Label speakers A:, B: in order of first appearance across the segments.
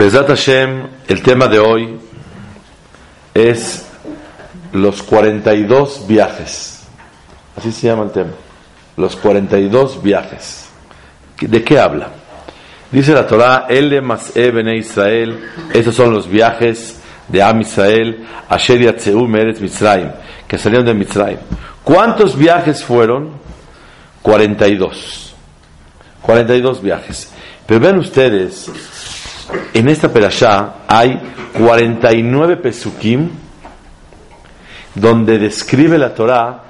A: Besat Hashem, el tema de hoy es los 42 viajes. Así se llama el tema. Los 42 viajes. ¿De qué habla? Dice la Torah, El más Bene Israel, estos son los viajes de Am Israel, Asher Yatzeu Meretz Mitzrayim, que salieron de Mitzrayim. ¿Cuántos viajes fueron? 42. 42 viajes. Pero vean ustedes, en esta perashá hay 49 pesukim donde describe la Torah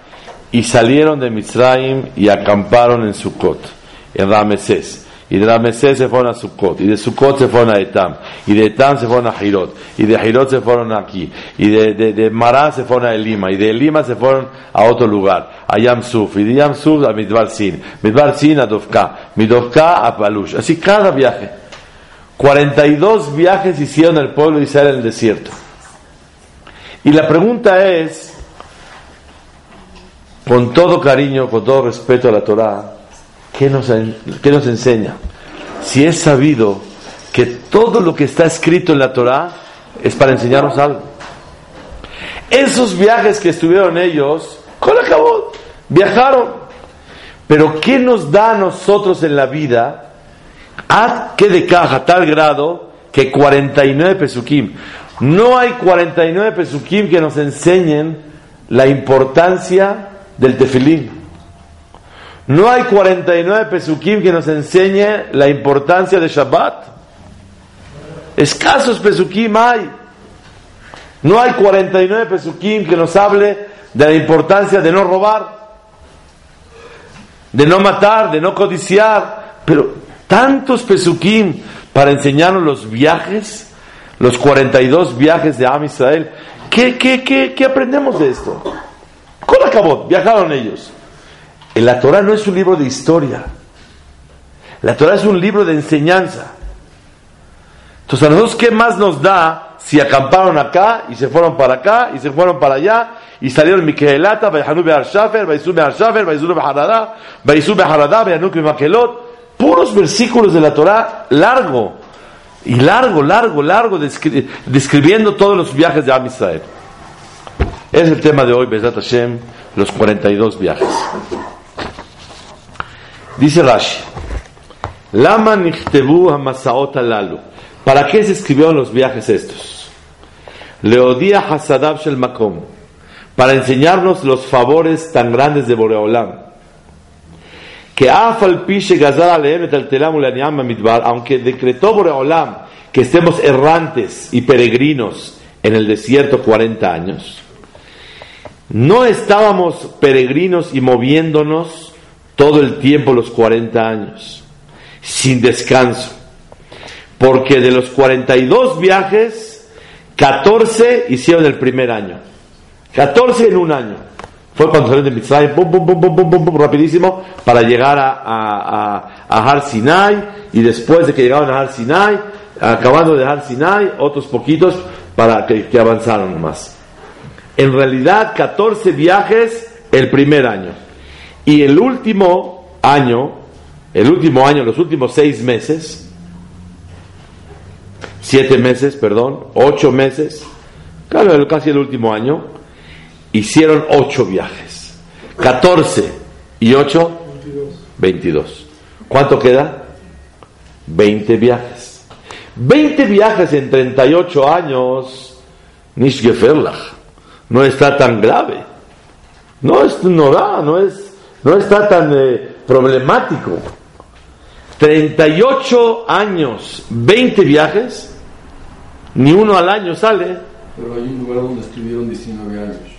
A: y salieron de Mitzrayim y acamparon en Sukkot, en Ramesés. Y de Ramesés se fueron a Sukkot, y de Sukkot se fueron a Etam, y de Etam se fueron a Jirot, y de Jirot se fueron aquí, y de, de, de Mará se fueron a Elima, y de Elima se fueron a otro lugar, a Yamsuf, y de Yamsuf a Midbar Sin, Midbar Sin a Dovka, Midovka a Palush. Así cada viaje. 42 viajes hicieron el pueblo de Israel en el desierto. Y la pregunta es, con todo cariño, con todo respeto a la Torah, ¿qué nos, qué nos enseña? Si es sabido que todo lo que está escrito en la Torah es para enseñarnos algo. Esos viajes que estuvieron ellos, con acabó, viajaron. Pero ¿qué nos da a nosotros en la vida? Haz que de caja tal grado que 49 pesukim. No hay 49 pesukim que nos enseñen la importancia del tefilín. No hay 49 pesukim que nos enseñe la importancia de Shabbat. Escasos pesukim hay. No hay 49 pesukim que nos hable de la importancia de no robar, de no matar, de no codiciar. Pero tantos pesukim para enseñarnos los viajes, los 42 viajes de Am Israel. ¿Qué, qué, qué, qué aprendemos de esto? ¿Cómo acabó? Viajaron ellos. La Torah no es un libro de historia. La Torah es un libro de enseñanza. Entonces, a nosotros, ¿qué más nos da si acamparon acá y se fueron para acá y se fueron para allá y salieron Miquelata, Bayhanu Be'ar Shafer, Baysu Be'ar Shafer, Baysu Be'harada, Baysu Be'harada, Bayanuk Be'makelot? Puros versículos de la Torah largo y largo, largo, largo, descri describiendo todos los viajes de Am. Es el tema de hoy, Bezat Hashem, los 42 viajes. Dice Rashi, Lama nichtebu hamasaot alalu. ¿Para qué se escribieron los viajes estos? Leodía hasadab shel makom. Para enseñarnos los favores tan grandes de Boreolam. Que afal pishe gazar aleem midbar, aunque decretó Boreolam que estemos errantes y peregrinos en el desierto 40 años. No estábamos peregrinos y moviéndonos todo el tiempo los 40 años, sin descanso. Porque de los 42 viajes, 14 hicieron el primer año. 14 en un año. Fue cuando salieron de Mitzrayim, pum, pum, pum, pum, pum, pum, rapidísimo, para llegar a, a, a, a Har Sinai, y después de que llegaron a Har Sinai, acabando de Har Sinai, otros poquitos para que, que avanzaron más. En realidad, 14 viajes el primer año. Y el último año, el último año, los últimos seis meses, siete meses, perdón, ocho meses, claro, casi el último año, hicieron ocho viajes. 14 y 8, 22. ¿Cuánto queda? 20 viajes. 20 viajes en 38 años, Nishgeferlach, no está tan grave. No es no, no es, no está tan eh, problemático. 38 años, 20 viajes, ni uno al año sale.
B: Pero hay un lugar donde estuvieron 19 años.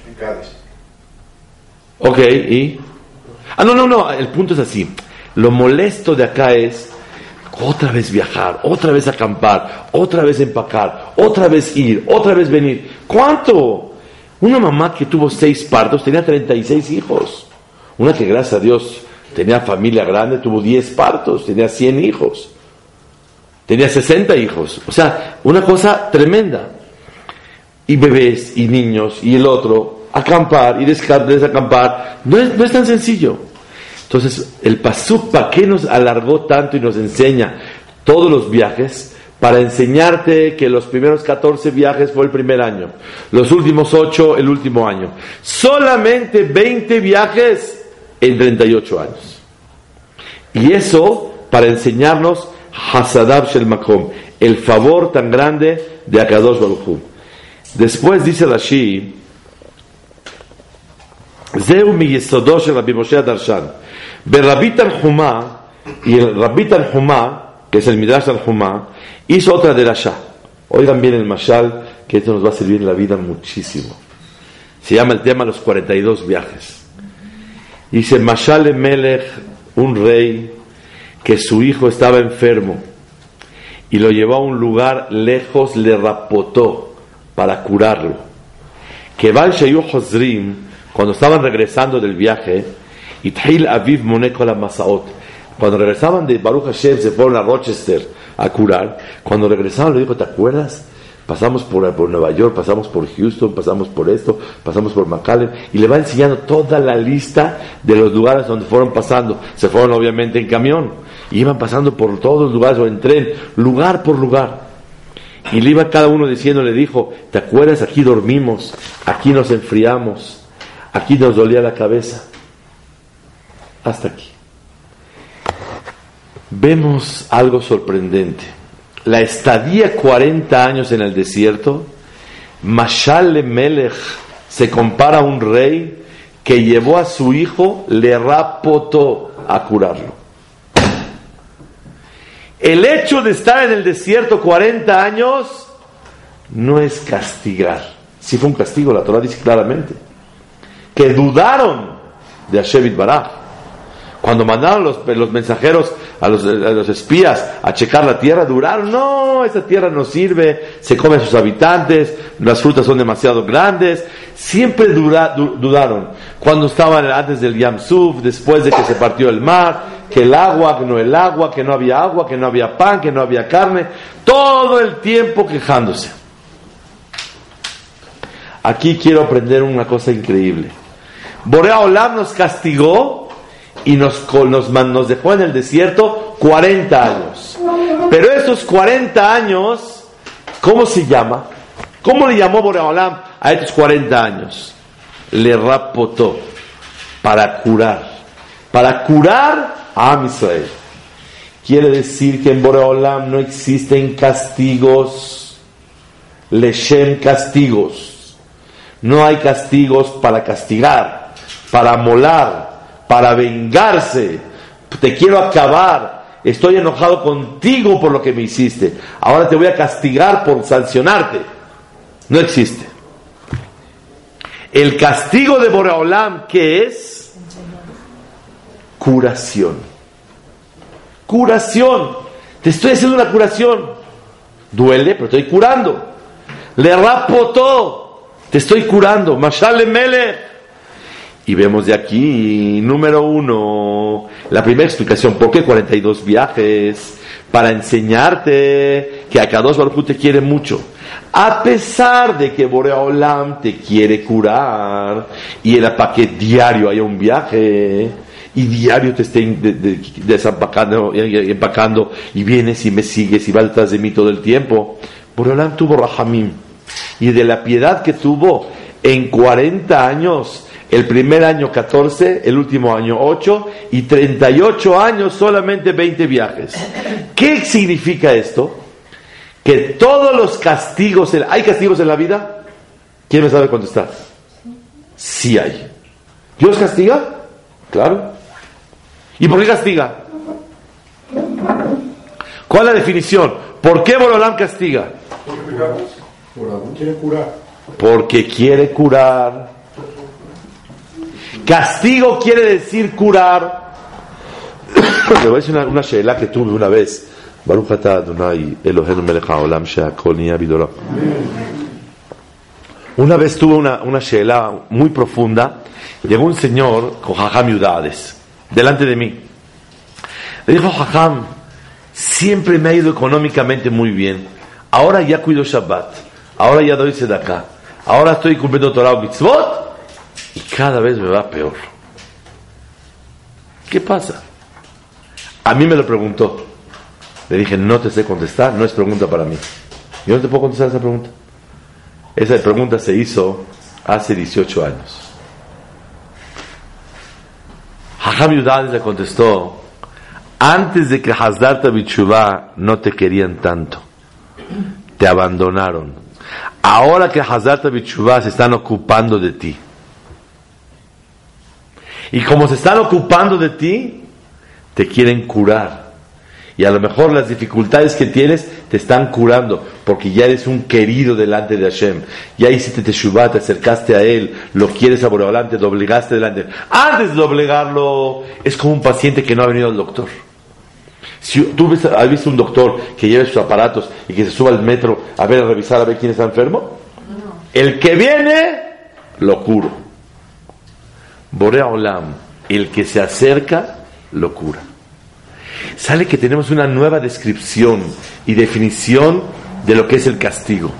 A: Ok, ¿y? Ah, no, no, no, el punto es así. Lo molesto de acá es otra vez viajar, otra vez acampar, otra vez empacar, otra vez ir, otra vez venir. ¿Cuánto? Una mamá que tuvo seis partos tenía 36 hijos. Una que, gracias a Dios, tenía familia grande, tuvo 10 partos, tenía 100 hijos. Tenía 60 hijos. O sea, una cosa tremenda. Y bebés y niños y el otro, acampar y desacampar. No es, no es tan sencillo. Entonces, el Pasuk, ¿para qué nos alargó tanto y nos enseña todos los viajes? Para enseñarte que los primeros 14 viajes fue el primer año, los últimos 8 el último año. Solamente 20 viajes en 38 años. Y eso para enseñarnos Hasadab Shel Makom, el favor tan grande de Akadosh Baruch Después dice Rashi, Yesodosh Rabbi Moshe Darshan. Berrabit al y el Rabit al que es el Midrash al hizo otra de Rasha. Oigan bien el Mashal, que esto nos va a servir en la vida muchísimo. Se llama el tema los 42 viajes. Dice Mashal Melech, un rey, que su hijo estaba enfermo y lo llevó a un lugar lejos, le rapotó para curarlo. Que Val Hozrim, cuando estaban regresando del viaje, Ithil Aviv la Masaot, cuando regresaban de Baruch Hashem, se fueron a Rochester a curar. Cuando regresaban, le dijo: ¿Te acuerdas? Pasamos por, por, Nueva York, pasamos por Houston, pasamos por esto, pasamos por McAllen, y le va enseñando toda la lista de los lugares donde fueron pasando. Se fueron obviamente en camión, y iban pasando por todos los lugares o en tren, lugar por lugar. Y le iba cada uno diciendo, le dijo, ¿te acuerdas? Aquí dormimos, aquí nos enfriamos, aquí nos dolía la cabeza. Hasta aquí. Vemos algo sorprendente la estadía 40 años en el desierto, Mashal Melech se compara a un rey que llevó a su hijo, le rapotó a curarlo. El hecho de estar en el desierto 40 años no es castigar. Si fue un castigo, la Torah dice claramente. Que dudaron de Hashem Baraj. Cuando mandaron los, los mensajeros a los, los, espías a checar la tierra, duraron, no, esa tierra no sirve, se come a sus habitantes, las frutas son demasiado grandes, siempre dudaron. Cuando estaban antes del Yam Suf, después de que se partió el mar, que el agua, que no el agua, que no había agua, que no había pan, que no había carne, todo el tiempo quejándose. Aquí quiero aprender una cosa increíble. Borea Olam nos castigó y nos, nos, dejó en el desierto 40 años. Pero esos 40 años, ¿cómo se llama? ¿Cómo le llamó Boreolam a estos 40 años? Le rapotó para curar. Para curar a Israel. Quiere decir que en Boreolam no existen castigos. Leshem castigos. No hay castigos para castigar, para molar, para vengarse. Te quiero acabar. Estoy enojado contigo por lo que me hiciste. Ahora te voy a castigar por sancionarte. No existe. El castigo de Boreolam, ¿qué es? Curación. Curación. Te estoy haciendo una curación. Duele, pero estoy curando. Le rapotó. Te estoy curando. Mashale Mele. Y vemos de aquí, número uno, la primera explicación, ¿por qué 42 viajes? Para enseñarte que Akadosh Baruch te quiere mucho. A pesar de que Boreolam te quiere curar y el paquete diario haya un viaje y diario te esté desempacando y empacando y vienes y me sigues y vas detrás de mí todo el tiempo. Boreolam tuvo Rahamim y de la piedad que tuvo en 40 años el primer año 14, el último año 8 y 38 años solamente 20 viajes. ¿Qué significa esto? Que todos los castigos, ¿hay castigos en la vida? ¿Quién me sabe contestar? Sí hay. ¿Dios castiga? Claro. ¿Y por qué castiga? ¿Cuál es la definición? ¿Por qué Borolam castiga? Porque quiere curar. Castigo quiere decir curar. Le voy a decir una, una que tuve una vez. Una vez tuve una, una sheela muy profunda. Llegó un señor con jajam Yudades delante de mí. Le dijo, jajam, siempre me ha ido económicamente muy bien. Ahora ya cuido Shabbat. Ahora ya doy acá. Ahora estoy cumpliendo Torah o mitzvot. Y cada vez me va peor. ¿Qué pasa? A mí me lo preguntó. Le dije, no te sé contestar, no es pregunta para mí. Yo no te puedo contestar esa pregunta. Esa pregunta se hizo hace 18 años. Hajam Yudades le contestó, antes de que Hazdarta Bichuvá no te querían tanto, te abandonaron. Ahora que Hazdarta Bichuvá se están ocupando de ti. Y como se están ocupando de ti, te quieren curar. Y a lo mejor las dificultades que tienes te están curando, porque ya eres un querido delante de Hashem. Ya hiciste teshuvah, te acercaste a Él, lo quieres a adelante, te obligaste delante. Antes de obligarlo, es como un paciente que no ha venido al doctor. Si tú has visto un doctor que lleva sus aparatos y que se suba al metro a ver, a revisar, a ver quién está enfermo, el que viene, lo curo. Borea Olam, el que se acerca, lo cura. Sale que tenemos una nueva descripción y definición de lo que es el castigo.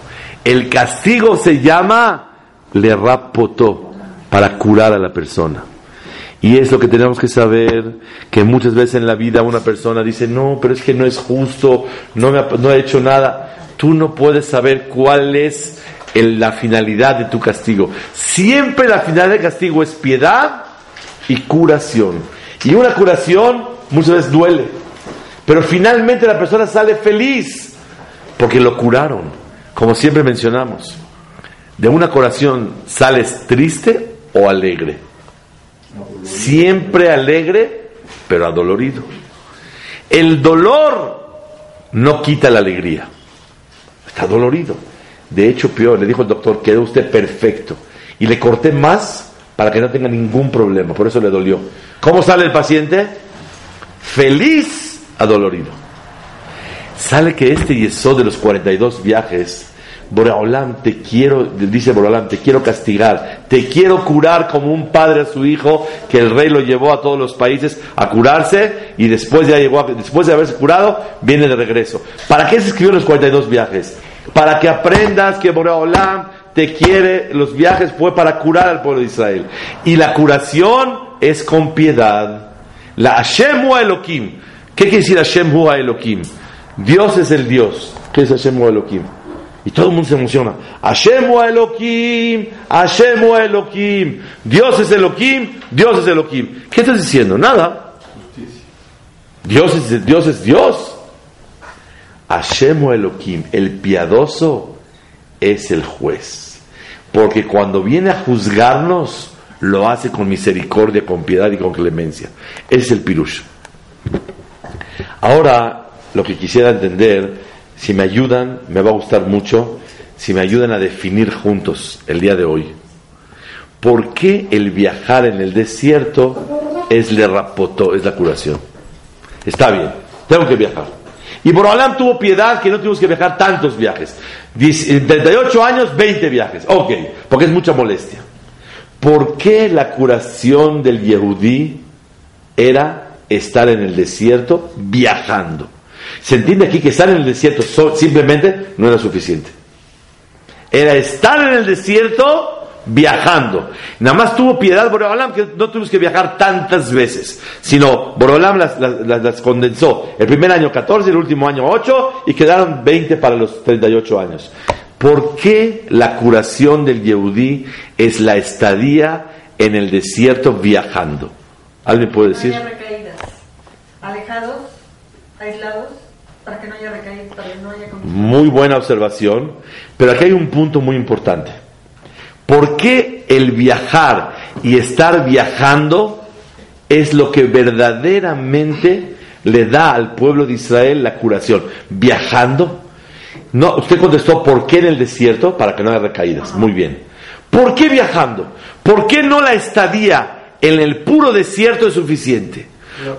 A: El castigo se llama le rapotó para curar a la persona. Y es lo que tenemos que saber, que muchas veces en la vida una persona dice, no, pero es que no es justo, no, me ha, no he hecho nada. Tú no puedes saber cuál es la finalidad de tu castigo. Siempre la finalidad del castigo es piedad y curación. Y una curación muchas veces duele. Pero finalmente la persona sale feliz porque lo curaron. Como siempre mencionamos, de una curación sales triste o alegre. Siempre alegre, pero adolorido. El dolor no quita la alegría. Está dolorido. De hecho, peor, le dijo el doctor, quedó usted perfecto. Y le corté más para que no tenga ningún problema. Por eso le dolió. ¿Cómo sale el paciente? Feliz, adolorido. Sale que este yesod de los 42 viajes Boreolam, te quiero, dice Boreolam, te quiero castigar, te quiero curar como un padre a su hijo, que el rey lo llevó a todos los países a curarse y después después de haberse curado, viene de regreso. ¿Para qué se escribió los 42 viajes? Para que aprendas que Boreolam te quiere, los viajes fue para curar al pueblo de Israel. Y la curación es con piedad. La Hashem Elohim. ¿Qué quiere decir Hashem Elohim? Dios es el Dios. ¿Qué es Hashem Elohim? Y todo el mundo se emociona. Hashem Elohim, Hashem Elohim. Dios es Elohim, Dios es Elohim. ¿Qué estás diciendo? Nada. Dios es Dios. Es Dios. Hashem Elohim, el piadoso, es el juez. Porque cuando viene a juzgarnos, lo hace con misericordia, con piedad y con clemencia. Es el pirush. Ahora, lo que quisiera entender si me ayudan, me va a gustar mucho, si me ayudan a definir juntos el día de hoy, ¿por qué el viajar en el desierto es le rapotó, es la curación? Está bien, tengo que viajar. Y Borolam tuvo piedad que no tuvimos que viajar tantos viajes. 38 años, 20 viajes. Ok, porque es mucha molestia. ¿Por qué la curación del Yehudí era estar en el desierto viajando? Se entiende aquí que estar en el desierto simplemente no era suficiente. Era estar en el desierto viajando. Nada más tuvo piedad Borolam que no tuvimos que viajar tantas veces, sino Borolam las, las, condensó. El primer año 14, el último año 8 y quedaron 20 para los 38 años. ¿Por qué la curación del Yehudí es la estadía en el desierto viajando? ¿Alguien puede decir?
B: Alejados, aislados para que no haya recaído, para que no haya
A: Muy buena observación, pero aquí hay un punto muy importante. ¿Por qué el viajar y estar viajando es lo que verdaderamente le da al pueblo de Israel la curación? Viajando. No, usted contestó, ¿por qué en el desierto? Para que no haya recaídas. Muy bien. ¿Por qué viajando? ¿Por qué no la estadía en el puro desierto es suficiente.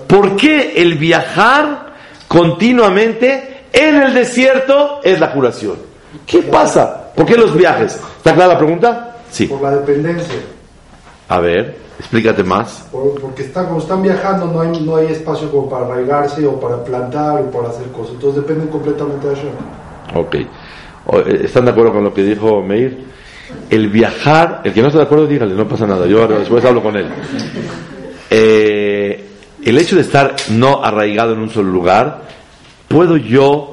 A: ¿Por qué el viajar continuamente en el desierto es la curación? ¿Qué pasa? ¿Por qué los viajes? ¿Está clara la pregunta? Sí.
C: Por la dependencia.
A: A ver, explícate más.
C: Por- porque está, cuando están viajando no hay, no hay espacio como para arraigarse o para plantar o para hacer cosas. Entonces dependen completamente de Hashem.
A: Ok. Eh, ¿Están de acuerdo con lo que dijo Meir? El viajar, el que no está de acuerdo, dígale, no pasa nada. Yo después hablo con él. Eh, el hecho de estar no arraigado en un solo lugar, puedo yo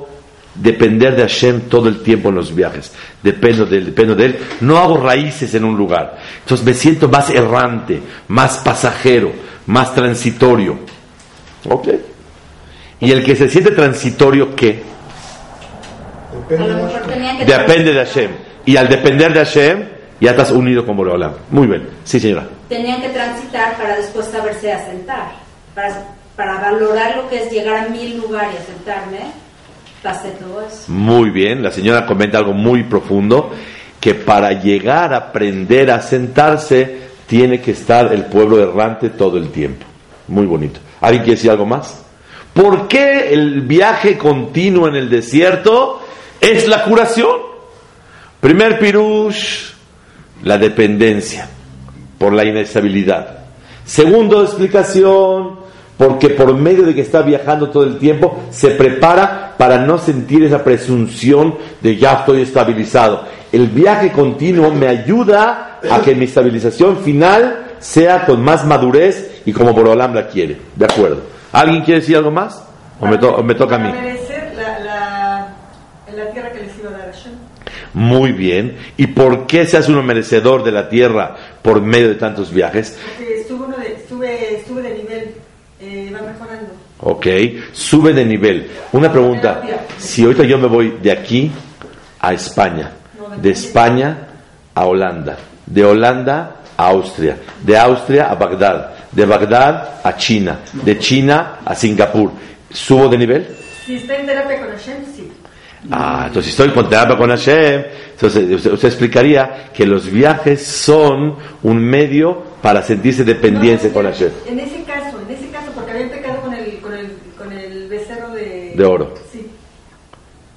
A: depender de Hashem todo el tiempo en los viajes. Dependo de él, dependo de él. No hago raíces en un lugar. Entonces me siento más errante, más pasajero, más transitorio. ¿Ok? Y el que se siente transitorio, ¿qué?
C: Depende de Hashem.
D: tenían que
A: Depende de Hashem. Y al depender de Hashem, ya estás unido con Boreolam. Muy bien. Sí, señora.
D: tenían que transitar para después saberse asentar, para, para valorar lo que es llegar a mil lugares y asentarme.
A: Muy bien. La señora comenta algo muy profundo, que para llegar a aprender a sentarse, tiene que estar el pueblo errante todo el tiempo. Muy bonito. ¿Alguien quiere decir algo más? ¿Por qué el viaje continuo en el desierto es la curación? Primer pirush, la dependencia por la inestabilidad. Segundo explicación, porque por medio de que está viajando todo el tiempo, se prepara para no sentir esa presunción de ya estoy estabilizado. El viaje continuo me ayuda a que mi estabilización final sea con más madurez y como Borolam la quiere. De acuerdo. ¿Alguien quiere decir algo más? ¿O me, to- o me toca a mí?
B: La, la, la tierra que les iba a dar.
A: Muy bien. ¿Y por qué se hace uno merecedor de la tierra por medio de tantos viajes?
B: Porque sube, uno de, sube, sube de nivel, eh, va mejorando.
A: Ok, sube de nivel. Una pregunta, si ahorita yo me voy de aquí a España, de España a Holanda, de Holanda a Austria, de Austria a Bagdad, de Bagdad a China, de China a Singapur, ¿subo de nivel?
B: Si está en terapia con Hashem, sí.
A: Ah, entonces si estoy con terapia con Hashem, entonces usted, usted explicaría que los viajes son un medio para sentirse dependiente
B: No,
A: con
B: en-
A: Hashem.
B: En ese caso, porque habían pecado con el, con el, con el becerro de...
A: Oro.
B: Sí.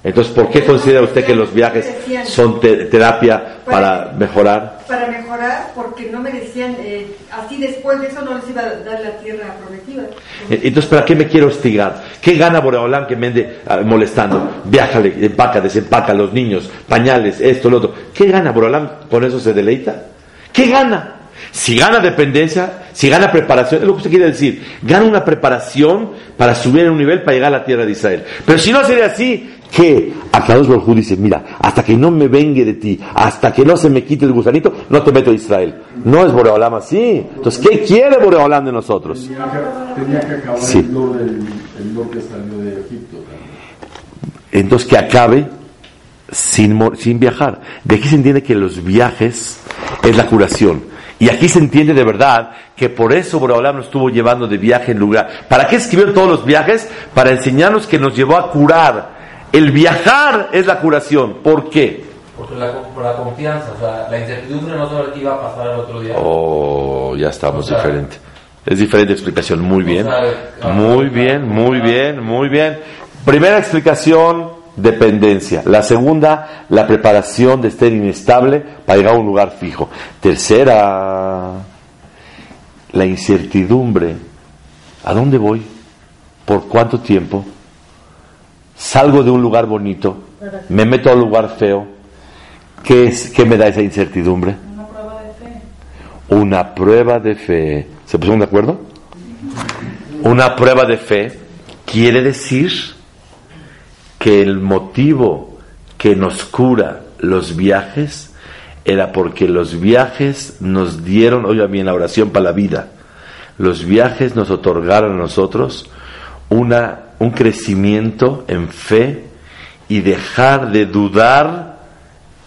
A: Entonces, ¿por qué considera usted que los viajes son te- terapia para mejorar?
B: Para mejorar, porque no merecían, eh, así después de eso no les iba a dar la tierra prometida.
A: Eh, Entonces, ¿para qué me quiero hostigar? ¿Qué gana Boreolán que me ande ah, molestando? Viájale, empaca, desempaca a los niños, pañales, esto, lo otro. ¿Qué gana Boreolán? ¿Con eso se deleita? ¿Qué gana? Si gana dependencia, si gana preparación, es lo que usted quiere decir. Gana una preparación para subir en un nivel para llegar a la tierra de Israel. Pero si no sería así, que Akadosh Baruj dice, mira, hasta que no me vengue de ti, hasta que no se me quite el gusanito, no te meto a Israel. No es Boreolam así. Entonces, ¿qué quiere Boreolam de nosotros?
E: Tenía que, tenía que acabar
A: Sí.
E: el lo del el lo que salió de Egipto.
A: entonces que acabe sin, sin viajar. De aquí se entiende que los viajes es la curación. Y aquí se entiende de verdad que por eso Boreolam nos estuvo llevando de viaje en lugar. ¿Para qué escribieron todos los viajes? Para enseñarnos que nos llevó a curar. El viajar es la curación. ¿Por qué?
F: Porque la, por la confianza, o sea, la incertidumbre no saber qué iba a pasar el otro día.
A: Oh, ya estamos
F: O sea,
A: diferente. Es diferente explicación. Muy bien.
F: sea,
A: Muy bien, muy bien, muy bien. Primera explicación, dependencia. La segunda, la preparación de estar inestable para llegar a un lugar fijo. Tercera, la incertidumbre. ¿A dónde voy? ¿Por cuánto tiempo? Salgo de un lugar bonito, me meto a un lugar feo. ¿Qué, es, ¿Qué me da esa incertidumbre?
B: Una prueba de fe.
A: Una prueba de fe. ¿Se pusieron de acuerdo? Una prueba de fe quiere decir que el motivo que nos cura los viajes era porque los viajes nos dieron, oiga bien la oración para la vida, los viajes nos otorgaron a nosotros una, un crecimiento en fe y dejar de dudar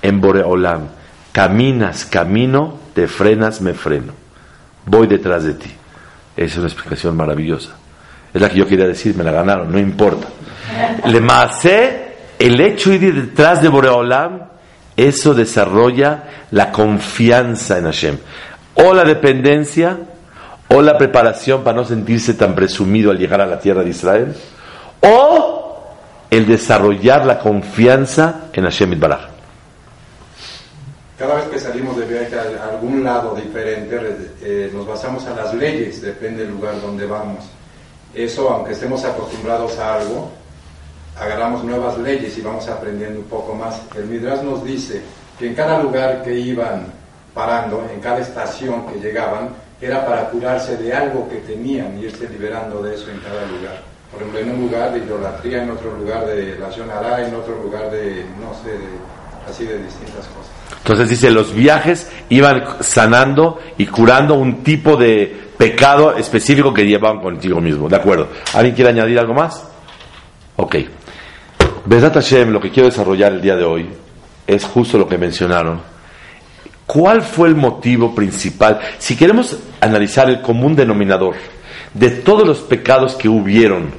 A: en Boreolam. Caminas, camino, te frenas, me freno. Voy detrás de ti. Es una explicación maravillosa. Es la que yo quería decir, me la ganaron, no importa. Le masé, el hecho de ir detrás de Boreolam, eso desarrolla la confianza en Hashem. O la dependencia, o la preparación para no sentirse tan presumido al llegar a la tierra de Israel, o el desarrollar la confianza en Hashem Baraj.
G: Cada vez que salimos de viaje a algún lado diferente, eh, nos basamos a las leyes, depende del lugar donde vamos. Eso, aunque estemos acostumbrados a algo, agarramos nuevas leyes y vamos aprendiendo un poco más. El Midrash nos dice que en cada lugar que iban parando, en cada estación que llegaban, era para curarse de algo que tenían y irse liberando de eso en cada lugar. Por ejemplo, en un lugar de idolatría, en otro lugar de la hará, en otro lugar de, no sé, así de distintas cosas.
A: Entonces dice, los viajes iban sanando y curando un tipo de pecado específico que llevaban contigo mismo. ¿De acuerdo? ¿Alguien quiere añadir algo más? Ok. Besat Hashem, lo que quiero desarrollar el día de hoy es justo lo que mencionaron. ¿Cuál fue el motivo principal? Si queremos analizar el común denominador de todos los pecados que hubieron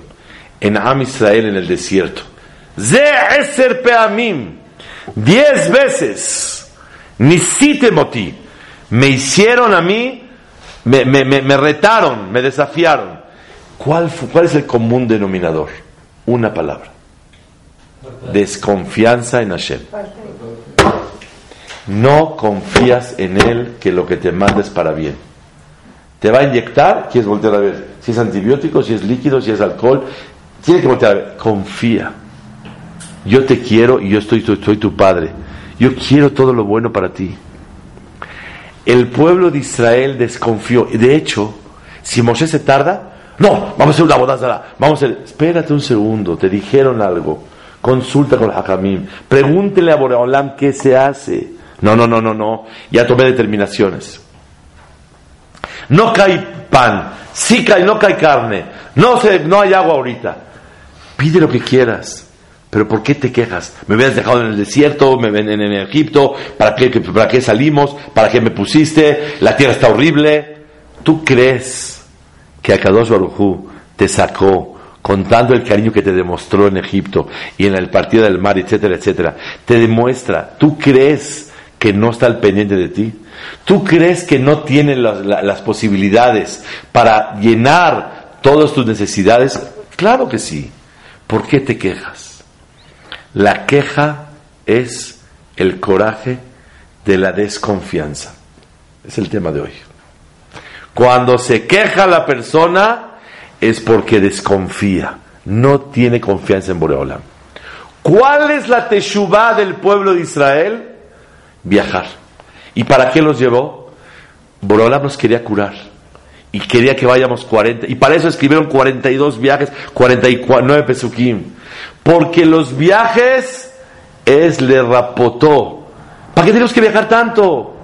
A: en Am Israel en el desierto, Eser Peamim, diez veces, Nisite Moti, me hicieron a mí, me, me, me, retaron, me desafiaron. ¿Cuál, ¿Cuál es el común denominador? Una palabra. Desconfianza en Hashem. No confías en Él que lo que te manda es para bien. Te va a inyectar, quieres voltear a ver si es antibiótico, si es líquido, si es alcohol. Tienes que voltear a ver. Confía. Yo te quiero y yo estoy, estoy tu padre. Yo quiero todo lo bueno para ti. El pueblo de Israel desconfió. De hecho, si Moshe se tarda, no, vamos a hacer una boda. Vamos a hacer, espérate un segundo, te dijeron algo. Consulta con Hakamim. Pregúntele a Boreolam qué se hace. No, no, no, no, no. Ya tomé determinaciones. No cae pan, sí cae, no cae carne, no, se, no hay agua ahorita. Pide lo que quieras. Pero ¿por qué te quejas? Me hubieras dejado en el desierto, me ven en, Egipto, ¿para qué, ¿para qué salimos? ¿Para qué me pusiste? La tierra está horrible. ¿Tú crees que Akadosh Barujú te sacó contando el cariño que te demostró en Egipto y en el partido del mar, etcétera, etcétera? Te demuestra, ¿tú crees que no está al pendiente de ti? ¿Tú crees que no tiene las, posibilidades para llenar todas tus necesidades? Claro que sí. ¿Por qué te quejas? La queja es el coraje de la desconfianza. Es el tema de hoy. Cuando se queja la persona es porque desconfía, no tiene confianza en Boreolam. ¿Cuál es la teshuvah del pueblo de Israel? viajar. ¿Y para qué los llevó? Borolam nos quería curar. Y quería que vayamos 40. Y para eso escribieron 42 viajes, 49 pesukim. Porque los viajes es le rapotó. ¿Para qué tenemos que viajar tanto?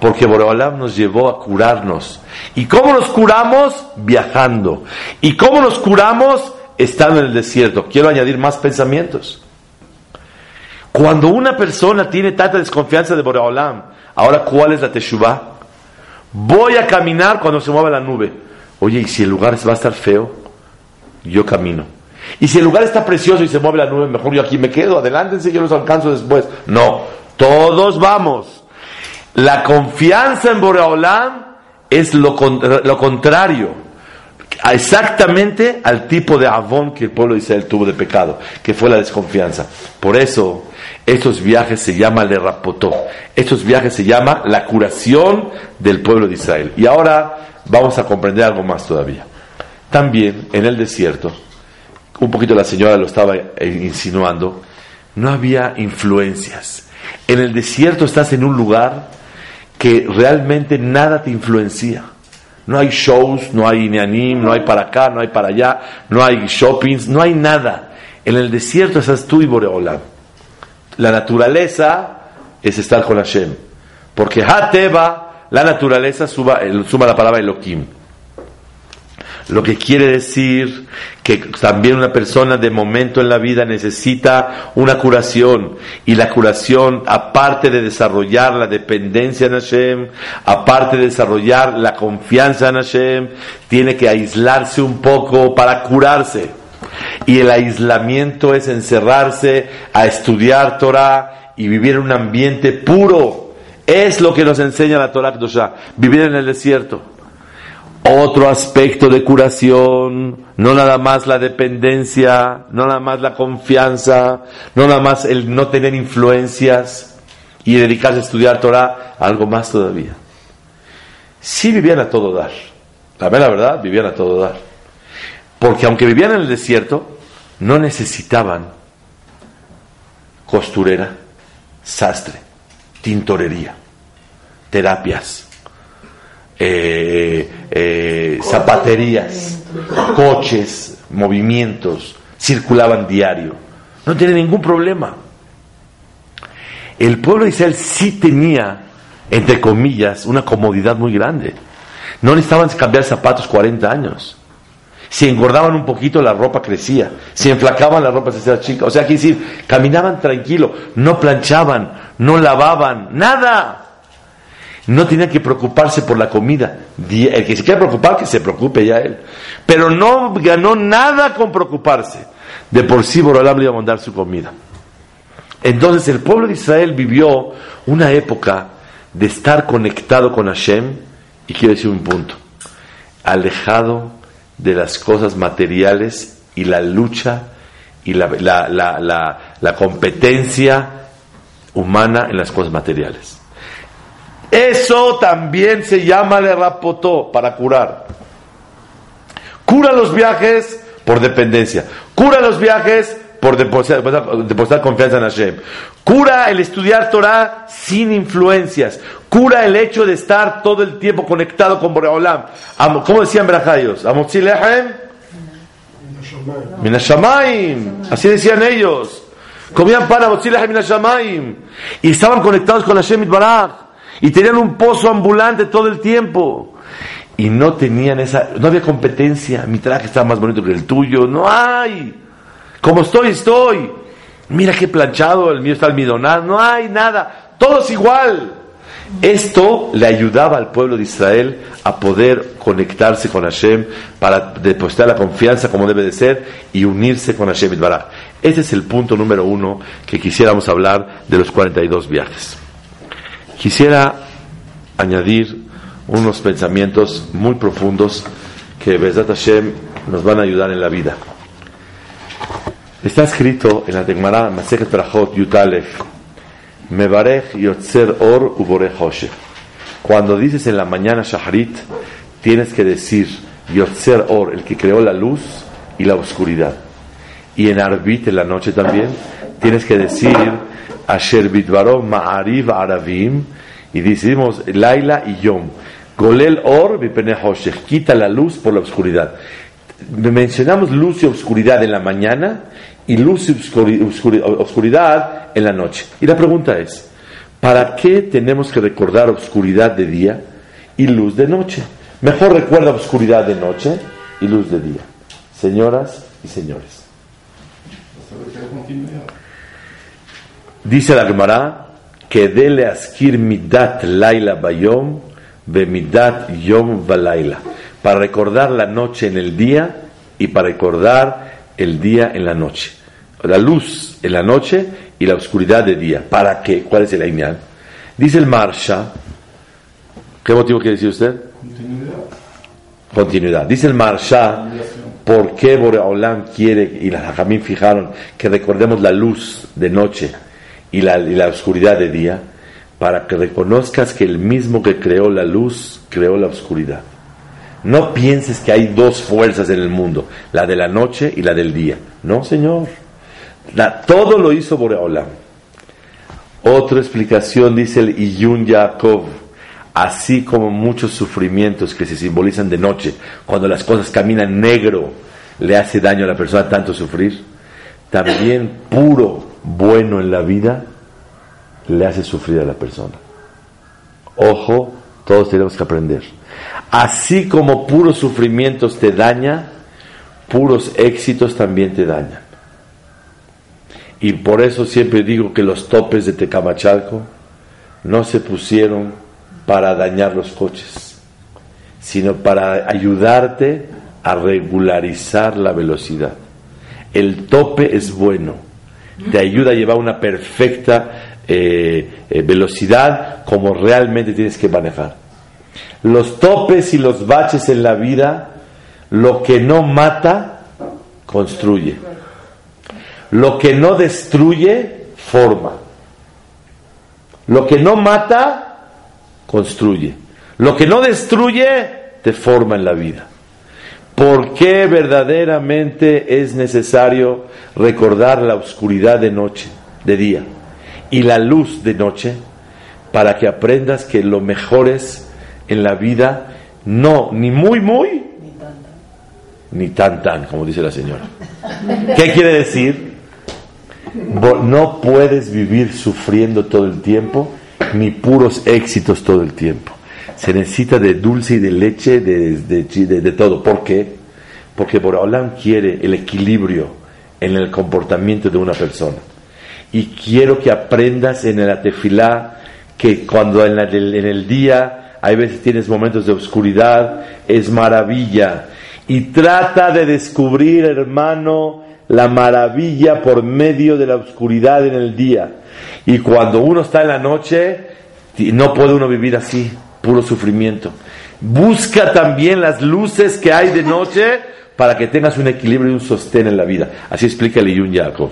A: Porque Borolam nos llevó a curarnos. ¿Y cómo nos curamos? Viajando. ¿Y cómo nos curamos? Estando en el desierto. Quiero añadir más pensamientos. Cuando una persona tiene tanta desconfianza de Boreolam, ahora ¿cuál es la Teshuvah? Voy a caminar cuando se mueva la nube. Oye, ¿y si el lugar va a estar feo? Yo camino. Y si el lugar está precioso y se mueve la nube, mejor yo aquí me quedo. Adelántense, yo los alcanzo después. No, todos vamos. La confianza en Boreolam es lo, lo contrario exactamente al tipo de avón que el pueblo de Israel tuvo de pecado, que fue la desconfianza. Por eso, estos viajes se llama le rapotó. Estos viajes se llama la curación del pueblo de Israel. Y ahora vamos a comprender algo más todavía. También en el desierto, un poquito la señora lo estaba insinuando, no había influencias. En el desierto estás en un lugar que realmente nada te influencia. No hay shows, no hay neanim, no hay para acá, no hay para allá, no hay shoppings, no hay nada. En el desierto estás tú y Boreolam. La naturaleza es estar con Hashem. Porque Hateba, la naturaleza, suma, suma la palabra Elohim. Lo que quiere decir que también una persona de momento en la vida necesita una curación. Y la curación, aparte de desarrollar la dependencia en Hashem, aparte de desarrollar la confianza en Hashem, tiene que aislarse un poco para curarse. Y el aislamiento es encerrarse a estudiar Torah y vivir en un ambiente puro. Es lo que nos enseña la Torah Vivir en el desierto. Otro aspecto de curación, no nada más la dependencia, no nada más la confianza, no nada más el no tener influencias y dedicarse a estudiar Torah, algo más todavía. Sí vivían a todo dar, la verdad, verdad, vivían a todo dar. Porque aunque vivían en el desierto, no necesitaban costurera, sastre, tintorería, terapias eh, eh, zapaterías, coches, movimientos, circulaban diario. No tiene ningún problema. El pueblo de Israel sí tenía, entre comillas, una comodidad muy grande. No necesitaban cambiar zapatos 40 años. Si engordaban un poquito, la ropa crecía. Si enflacaban, la ropa se hacía chica. O sea, quiere decir, caminaban tranquilo, no planchaban, no lavaban, nada no tenía que preocuparse por la comida. El que se quiera preocupar, que se preocupe ya él. Pero no ganó nada con preocuparse. De por sí Borolam le iba a mandar su comida. Entonces el pueblo de Israel vivió una época de estar conectado con Hashem, y quiero decir un punto, alejado de las cosas materiales y la lucha y la, la competencia humana en las cosas materiales. Eso también se llama le rapotó para curar. Cura los viajes por dependencia. Cura los viajes por depositar, confianza en Hashem. Cura el estudiar Torah sin influencias. Cura el hecho de estar todo el tiempo conectado con Boreolam. ¿Cómo decían Berajayos? Amotzilehem. Minashamaim. Así decían ellos. Comían para Amotzilehem Minashamaim. Y estaban conectados con Hashem Itbaraj y tenían un pozo ambulante todo el tiempo. Y no tenían esa, no había competencia. Mi traje estaba más bonito que el tuyo. No hay. Como estoy, estoy. Mira qué planchado, el mío está almidonado. No hay nada. Todo es igual. Esto le ayudaba al pueblo de Israel a poder conectarse con Hashem para depositar la confianza como debe de ser y unirse con Hashem. Ese es el punto número uno que quisiéramos hablar de los 42 viajes. Quisiera añadir unos pensamientos muy profundos que Bezat Hashem nos van a ayudar en la vida. Está escrito en la Tegmará Masechet Brachot Yutalef Mevarech Yotzer Or Uborech Hoshech. Cuando dices en la mañana Shaharit, tienes que decir Yotzer Or, el que creó la luz y la oscuridad. Y en Arbit, en la noche también, tienes que decir Asher Bidvaro Ma'ariv Aravim, y decimos Laila y Yom. Golel Or Hoshech, quita la luz por la oscuridad. Mencionamos luz y oscuridad en la mañana y luz y oscuridad en la noche. Y la pregunta es, ¿para qué tenemos que recordar oscuridad de día y luz de noche? Mejor recuerda oscuridad de noche y luz de día. Señoras y señores. Dice la Gemara que dele askir midat laila bayom midat yom valaila para recordar la noche en el día y para recordar el día en la noche. La luz en la noche y la oscuridad de día. ¿para qué? ¿cuál es el aineal? dice el Marsha. ¿qué motivo quiere decir usted? continuidad. Continuidad. Dice el Marsha ¿por qué Boreolam quiere y las Hajamim fijaron que recordemos la luz de noche y la, oscuridad de día, para que reconozcas que el mismo que creó la luz, creó la oscuridad. No pienses que hay dos fuerzas en el mundo, la de la noche y la del día. No, Señor. todo lo hizo Boreolam. Otra explicación dice el Iyun Yaakov, así como muchos sufrimientos que se simbolizan de noche, cuando las cosas caminan negro, le hace daño a la persona tanto sufrir, también puro bueno en la vida le hace sufrir a la persona. Ojo, todos tenemos que aprender. Así como puros sufrimientos te daña, puros éxitos también te dañan. Y por eso siempre digo que los topes de Tecamachalco no se pusieron para dañar los coches, sino para ayudarte a regularizar la velocidad. El tope es bueno te ayuda a llevar una perfecta eh, eh, velocidad como realmente tienes que manejar. Los topes y los baches en la vida, lo que no mata, construye. Lo que no destruye, forma. Lo que no mata, construye. Lo que no destruye, te forma en la vida. ¿Por qué verdaderamente es necesario recordar la oscuridad de noche, de día, y la luz de noche, para que aprendas que lo mejor es en la vida, no, ni muy, muy, ni tan, tan, como dice la señora. ¿Qué quiere decir? No puedes vivir sufriendo todo el tiempo, ni puros éxitos todo el tiempo se necesita de dulce y de leche, de, de, de, todo. ¿Por qué? Porque Boraholam quiere el equilibrio en el comportamiento de una persona. Y quiero que aprendas en el atefilá que cuando en, en el día hay veces tienes momentos de oscuridad, es maravilla. Y trata de descubrir, hermano, la maravilla por medio de la oscuridad en el día. Y cuando uno está en la noche, no puede uno vivir así puro sufrimiento. Busca también las luces que hay de noche para que tengas un equilibrio y un sostén en la vida. Así explica el Iyun Yaakov.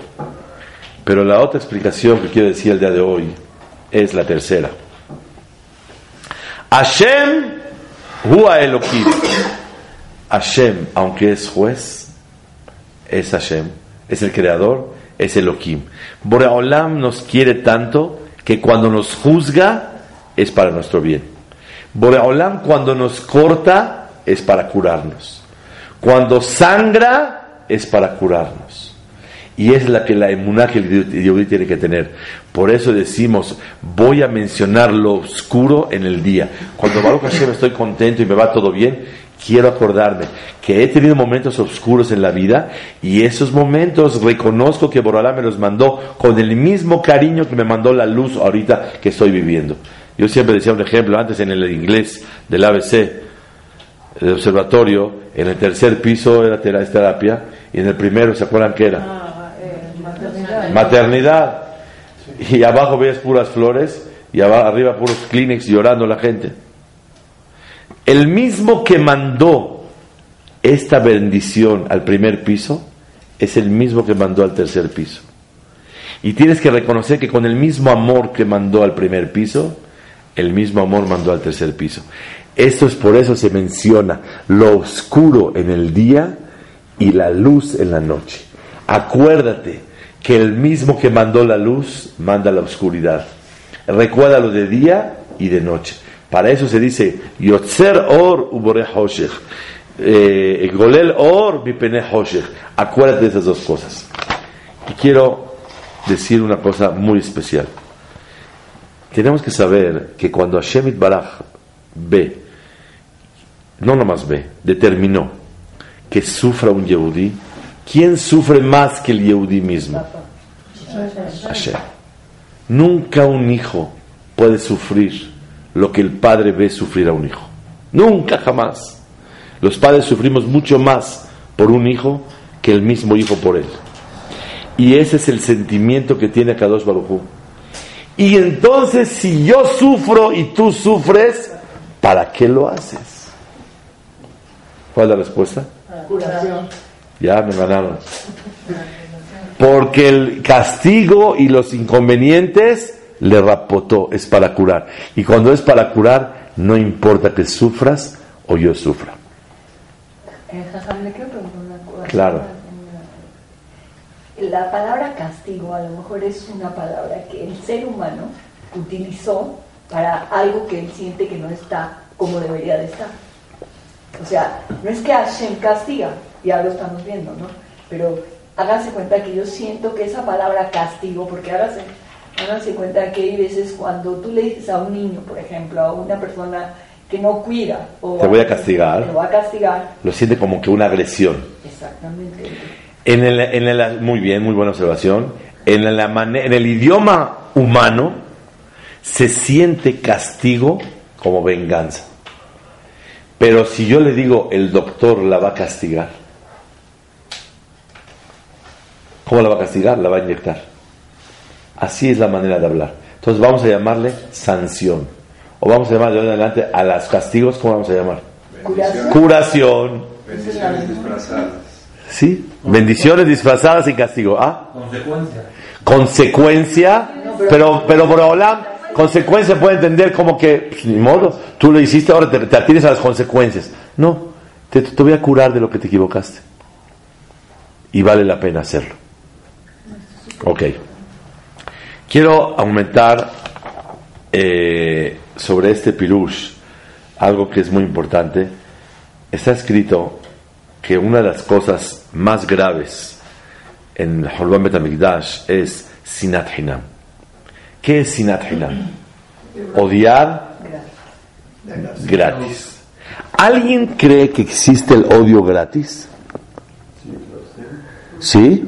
A: Pero la otra explicación que quiero decir el día de hoy es la tercera. Hashem Hua Elohim. Hashem, aunque es juez, es Hashem, es el creador, es Elohim. Boreolam nos quiere tanto que cuando nos juzga es para nuestro bien. Boreolam cuando nos corta es para curarnos. Cuando sangra es para curarnos. Y es la que la emuná que el tiene que tener. Por eso decimos, voy a mencionar lo oscuro en el día. Cuando Baruch Hashem estoy contento y me va todo bien, quiero acordarme que he tenido momentos oscuros en la vida y esos momentos reconozco que Borolá me los mandó con el mismo cariño que me mandó la luz ahorita que estoy viviendo. Yo siempre decía un ejemplo antes en el inglés del ABC, el observatorio, en el tercer piso era terapia y en el primero, ¿se acuerdan qué era?
B: Ah, eh,
A: maternidad. Y abajo veías puras flores y arriba puros Kleenex llorando la gente. El mismo que mandó esta bendición al primer piso es el mismo que mandó al tercer piso. Y tienes que reconocer que con el mismo amor que mandó al primer piso, el mismo amor mandó al tercer piso. Esto es por eso se menciona lo oscuro en el día y la luz en la noche. Acuérdate que el mismo que mandó la luz manda la oscuridad. Recuérdalo de día y de noche. Para eso se dice Yotzer or ubore hoshech. Eh, golel or pene hoshech. Acuérdate de esas dos cosas. Y quiero decir una cosa muy especial. Tenemos que saber que cuando Hashem Baraj ve, no nomás ve, determinó que sufra un Yehudí, ¿quién sufre más que el Yehudí mismo? Hashem. Nunca un hijo puede sufrir lo que el padre ve sufrir a un hijo. Nunca, jamás. Los padres sufrimos mucho más por un hijo que el mismo hijo por él. Y ese es el sentimiento que tiene Kadosh Baruj y entonces si yo sufro y tú sufres, ¿para qué lo haces? ¿Cuál es la respuesta? Ya me ganaron. Porque el castigo y los inconvenientes le rapotó, es para curar. Y cuando es para curar, no importa que sufras o yo sufra.
H: Eh,
A: claro
H: la palabra castigo a lo mejor es una palabra que el ser humano utilizó para algo que él siente que no está como debería de estar. O sea, no es que Hashem castiga, ya lo estamos viendo, ¿no? Pero háganse cuenta que yo siento que esa palabra castigo, porque háganse, háganse cuenta que hay veces cuando tú le dices a un niño, por ejemplo, a una persona que no cuida, o
A: te voy a castigar,
H: lo va a castigar,
A: lo siente como que una agresión.
H: Exactamente.
A: En el, en el, muy bien, muy buena observación. En, en el idioma humano se siente castigo como venganza. Pero si yo le digo el doctor la va a castigar, ¿cómo la va a castigar? La va a inyectar. Así es la manera de hablar. Entonces vamos a llamarle sanción O vamos a llamar de adelante a los castigos, ¿cómo vamos a llamar?
H: Curación.
A: Curación.
G: Bendiciones disfrazadas.
A: ¿Sí? Bendiciones disfrazadas y castigo. ¿Ah?
F: Consecuencia.
A: Consecuencia, pero, pero Boreolam, consecuencia puede entender como que, pues, ni modo, tú lo hiciste, ahora te, te atienes a las consecuencias. No, te, te voy a curar de lo que te equivocaste. Y vale la pena hacerlo. Ok. Quiero aumentar eh, sobre este pirush algo que es muy importante. Está escrito que una de las cosas más graves en el Horban Betamigdash es Sinat Hinam. ¿Qué es Sinat Hinam? Odiar gratis. ¿Alguien cree que existe el odio gratis? ¿Sí?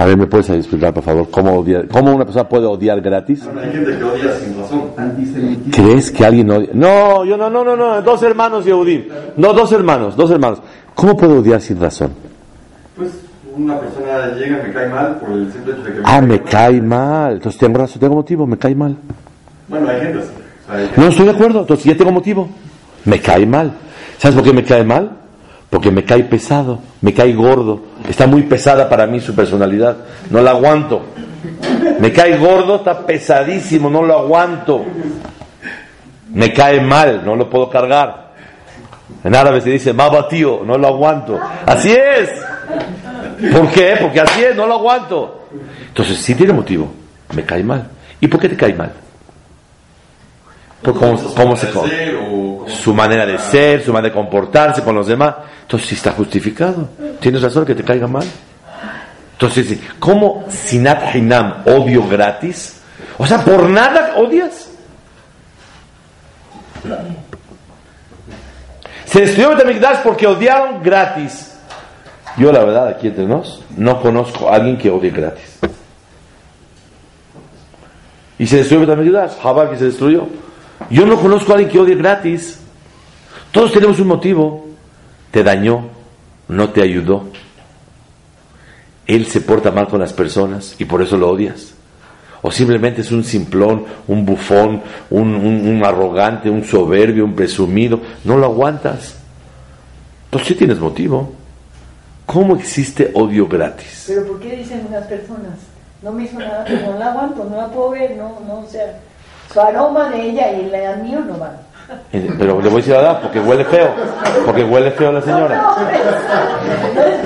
A: A ver, ¿me puedes explicar, por favor, cómo, odiar, cómo una persona puede odiar gratis?
E: Hay gente que odia sin razón.
A: ¿Crees que alguien odia? No, yo no, no, no, no, dos hermanos Yehudim. No, dos hermanos, dos hermanos. ¿Cómo puedo odiar sin razón?
E: Pues una persona llega y me cae mal por el simple hecho de que me
A: Ah,
E: cae
A: me cae mal. Entonces tengo razón, tengo motivo, me cae mal.
E: Bueno, hay gente. O sea, hay gente-
A: No estoy de acuerdo, entonces ya tengo motivo. Me cae mal. ¿Sabes por qué me cae mal? Porque me cae pesado, me cae gordo. Está muy pesada para mí su personalidad. No la aguanto. Me cae gordo, está pesadísimo, no lo aguanto. Me cae mal, no lo puedo cargar. En árabe se dice, maba tío, no lo aguanto. Así es. ¿Por qué? Porque así es, no lo aguanto. Entonces, sí tiene motivo. Me cae mal. ¿Y por qué te cae mal? Por cómo, cómo se
E: ser o
A: su manera de ser, su manera de comportarse con los demás. Entonces, sí está justificado. Tienes razón que te caiga mal. Entonces, sí, ¿cómo sinat hinam, odio gratis? O sea, por nada odias. Se destruyó Betamigdash porque odiaron gratis. Yo, la verdad, aquí entre nos, no conozco a alguien que odie gratis. Y se destruyó Betamigdash, Jabal que se destruyó. Yo no conozco a alguien que odie gratis. Todos tenemos un motivo. Te dañó, no te ayudó. Él se porta mal con las personas y por eso lo odias. O simplemente es un simplón, un bufón, un, arrogante, un soberbio, un presumido. No lo aguantas. Entonces sí tienes motivo. ¿Cómo existe odio gratis?
H: Pero ¿por qué dicen unas personas? No me hizo nada, pues no la aguanto, no la puedo ver, no, no, o sea, su aroma de ella y la mío no van.
A: Pero le voy a decir la verdad, porque huele feo. Porque huele feo la señora.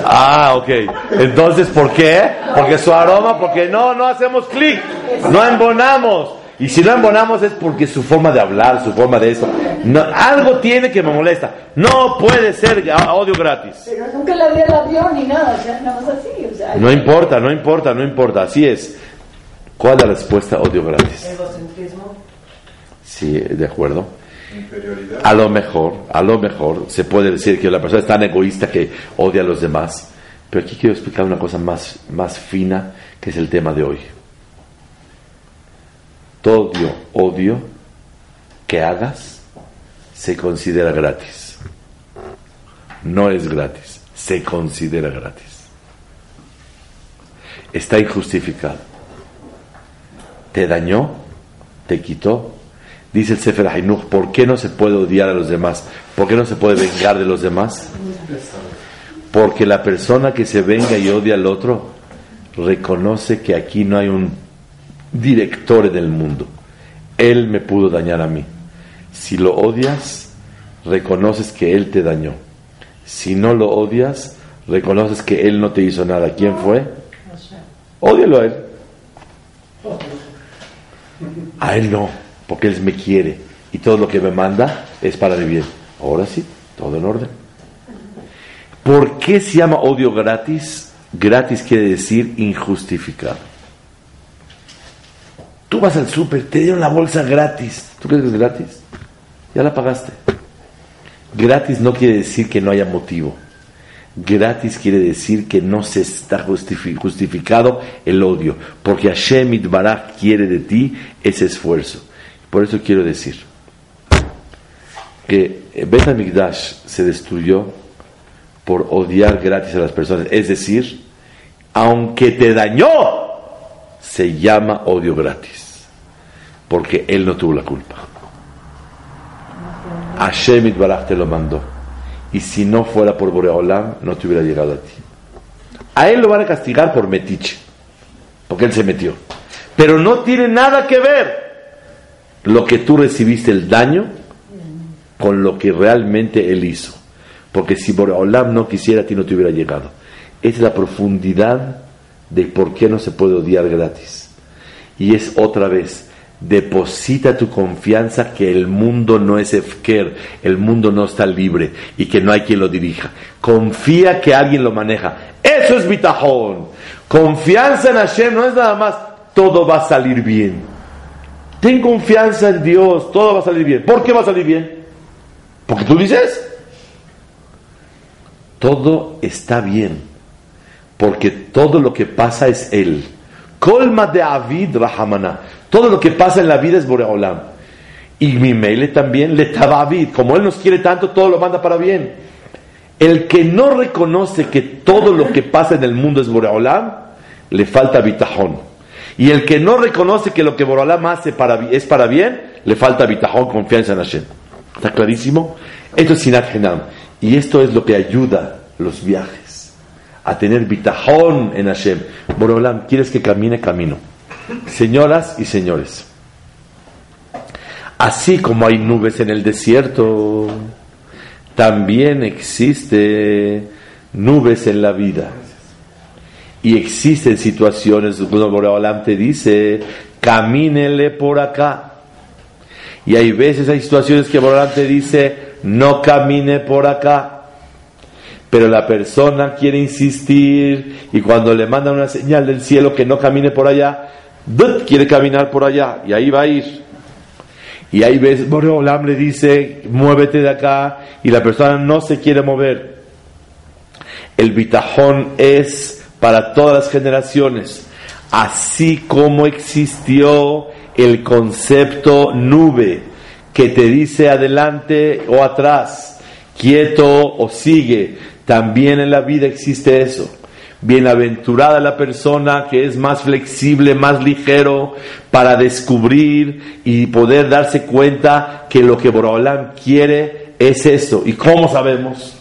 A: Ah, ok. Entonces, ¿por qué? Porque su aroma, porque no, no hacemos clic, no embonamos. Y si no embonamos es porque su forma de hablar, su forma de eso. No, algo tiene que me molesta. No puede ser a- odio gratis.
H: Pero nunca la vi el avión ni nada, o sea, nada más así, o sea.
A: No importa, no importa, no importa. Así es. ¿Cuál es la respuesta odio gratis?
B: Egocentrismo.
A: Sí, de acuerdo. A lo mejor, a lo mejor se puede decir que la persona es tan egoísta que odia a los demás. Pero aquí quiero explicar una cosa más, más fina, que es el tema de hoy. Todo odio que hagas se considera gratis. No es gratis, se considera gratis. Está injustificado. Te dañó, te quitó. Dice el Sefer Hainuch, ¿por qué no se puede odiar a los demás? ¿Por qué no se puede vengar de los demás? Porque la persona que se venga y odia al otro reconoce que aquí no hay un director en el mundo. Él me pudo dañar a mí. Si lo odias, reconoces que él te dañó. Si no lo odias, reconoces que él no te hizo nada. ¿Quién fue? Ódialo a él. A él no, porque él me quiere y todo lo que me manda es para mi bien. Ahora sí, todo en orden. ¿Por qué se llama odio gratis? Gratis quiere decir injustificado. Tú vas al súper, te dieron la bolsa gratis. ¿Tú crees que es gratis? Ya la pagaste. Gratis no quiere decir que no haya motivo. Gratis quiere decir que no se está justifi- justificado el odio, porque Hashem Itbaraj quiere de ti ese esfuerzo. Por eso quiero decir que Bet HaMikdash se destruyó por odiar gratis a las personas. Es decir, aunque te dañó, se llama odio gratis. porque él no tuvo la culpa. Hashem Itbaraj te lo mandó. Y si no fuera por Boreolam, no te hubiera llegado a ti. A él lo van a castigar por metiche, porque él se metió. Pero no tiene nada que ver lo que tú recibiste el daño con lo que realmente él hizo. Porque si Boreolam no quisiera, a ti no te hubiera llegado. Es la profundidad de por qué no se puede odiar gratis. Y es otra vez, deposita tu confianza que el mundo no es efker, el mundo no está libre y que no hay quien lo dirija. Confía que alguien lo maneja. Eso es bitajón. Confianza en Hashem no es nada más todo va a salir bien. Ten confianza en Dios, todo va a salir bien. ¿Por qué va a salir bien? Porque tú dices, todo está bien, porque todo lo que pasa es Él. Colma de Avid Rahamana. Todo lo que pasa en la vida es Boreolam. Y mi mail también le Avid. Como Él nos quiere tanto, todo lo manda para bien. El que no reconoce que todo lo que pasa en el mundo es Boreolam, le falta bitajón. Y el que no reconoce que lo que Boreolam hace para, es para bien, le falta bitajón, confianza en Hashem. ¿Está clarísimo? Esto es Sinat Genam. Y esto es lo que ayuda los viajes a tener bitajón en Hashem. Boreolam, ¿quieres que camine? Camino. Señoras y señores, así como hay nubes en el desierto, también existe nubes en la vida. Y existen situaciones donde Boreolam te dice, camínele por acá. Y hay veces, hay situaciones que Boreolam te dice, no camine por acá. Pero la persona quiere insistir y cuando le mandan una señal del cielo que no camine por allá, quiere caminar por allá y ahí va a ir. Y ahí ves, Boreolam le dice, muévete de acá y la persona no se quiere mover. El bitajón es para todas las generaciones, así como existió el concepto nube que te dice adelante o atrás, quieto o sigue. También en la vida existe eso. Bienaventurada la persona que es más flexible, más ligero para descubrir y poder darse cuenta que lo que Borolam quiere es eso. ¿Y cómo sabemos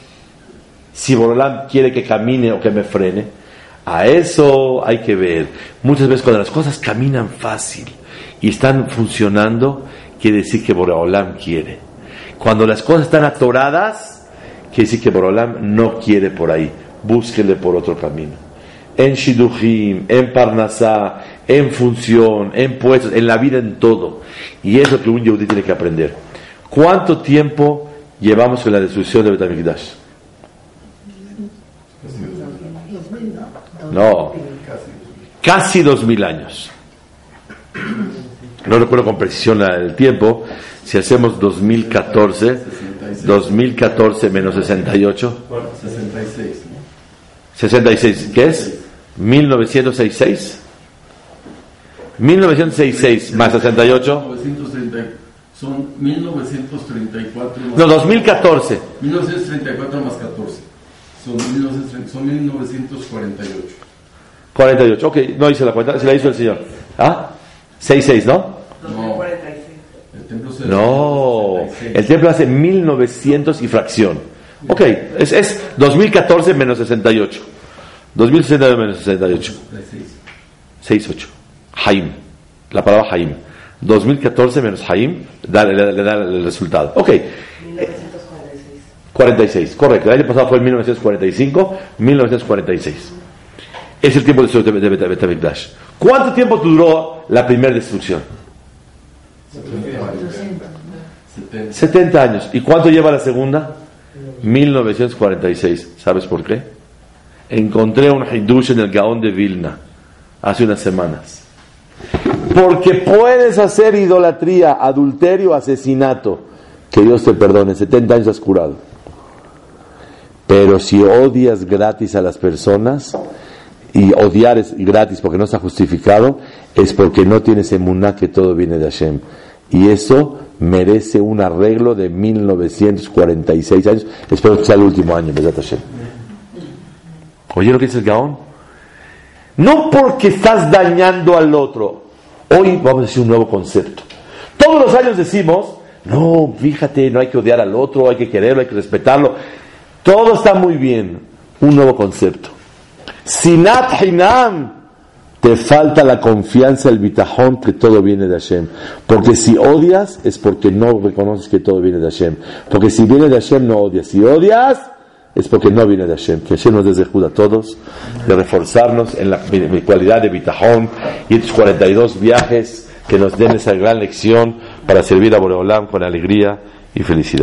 A: si Borolam quiere que camine o que me frene? A eso hay que ver. Muchas veces cuando las cosas caminan fácil y están funcionando, quiere decir que Borolam quiere. Cuando las cosas están atoradas, quiere decir que Borolam no quiere por ahí búsquele por otro camino. En Shidujim, en Parnasá, en función, en puestos, en la vida, en todo. Y es lo que un yehudí tiene que aprender. ¿Cuánto tiempo llevamos con la destrucción de Betamigdash? No, casi dos mil años. No recuerdo con precisión el tiempo. Si hacemos 2014, 2014 menos 68.
C: 66.
A: 66, ¿qué es? 1966. 1966 más 68.
C: 930, son 1934 más
A: No, 2014.
C: 1934 más 14. Son, 1930, son 1948.
A: 48, ok, no hice la cuenta, se la hizo el señor. ¿Ah? 66, ¿no?
C: No. El templo se
A: No,
C: 66.
A: el templo hace 1900 y fracción. Ok, es, es 2014 menos 68. 2069 menos 68. 68. Haim. La palabra Haim. 2014 menos Haim da- le, le da el resultado. Ok. 46, correcto. El año pasado fue en 1945, 1946. Es el tiempo de destrucción de. ¿Cuánto tiempo duró la primera destrucción?
C: 70.
A: 70 años. ¿Y cuánto lleva la segunda? 1946. ¿Sabes por qué? Encontré un Hidush en el Gaón de Vilna hace unas semanas. Porque puedes hacer idolatría, adulterio, asesinato. Que Dios te perdone, 70 años has curado. Pero si odias gratis a las personas, y odiar es gratis porque no está justificado, es porque no tienes emuná que todo viene de Hashem. Y eso merece un arreglo de 1946 años. Espero que sea el último año, ¿verdad, Hashem? ¿Oye lo que dice el Gaón? No porque estás dañando al otro. Hoy vamos a decir un nuevo concepto. Todos los años decimos, no, fíjate, no hay que odiar al otro, hay que quererlo, hay que respetarlo. Todo está muy bien. Un nuevo concepto. Sinat Hinam. Te falta la confianza, el bitajón que todo viene de Hashem. Porque si odias es porque no reconoces que todo viene de Hashem. Porque si viene de Hashem no odias. Si odias es porque no viene de Hashem. Que Hashem nos desde a todos de reforzarnos en la cualidad de bitajón y estos 42 viajes que nos den esa gran lección para servir a Boreolam con alegría y felicidad.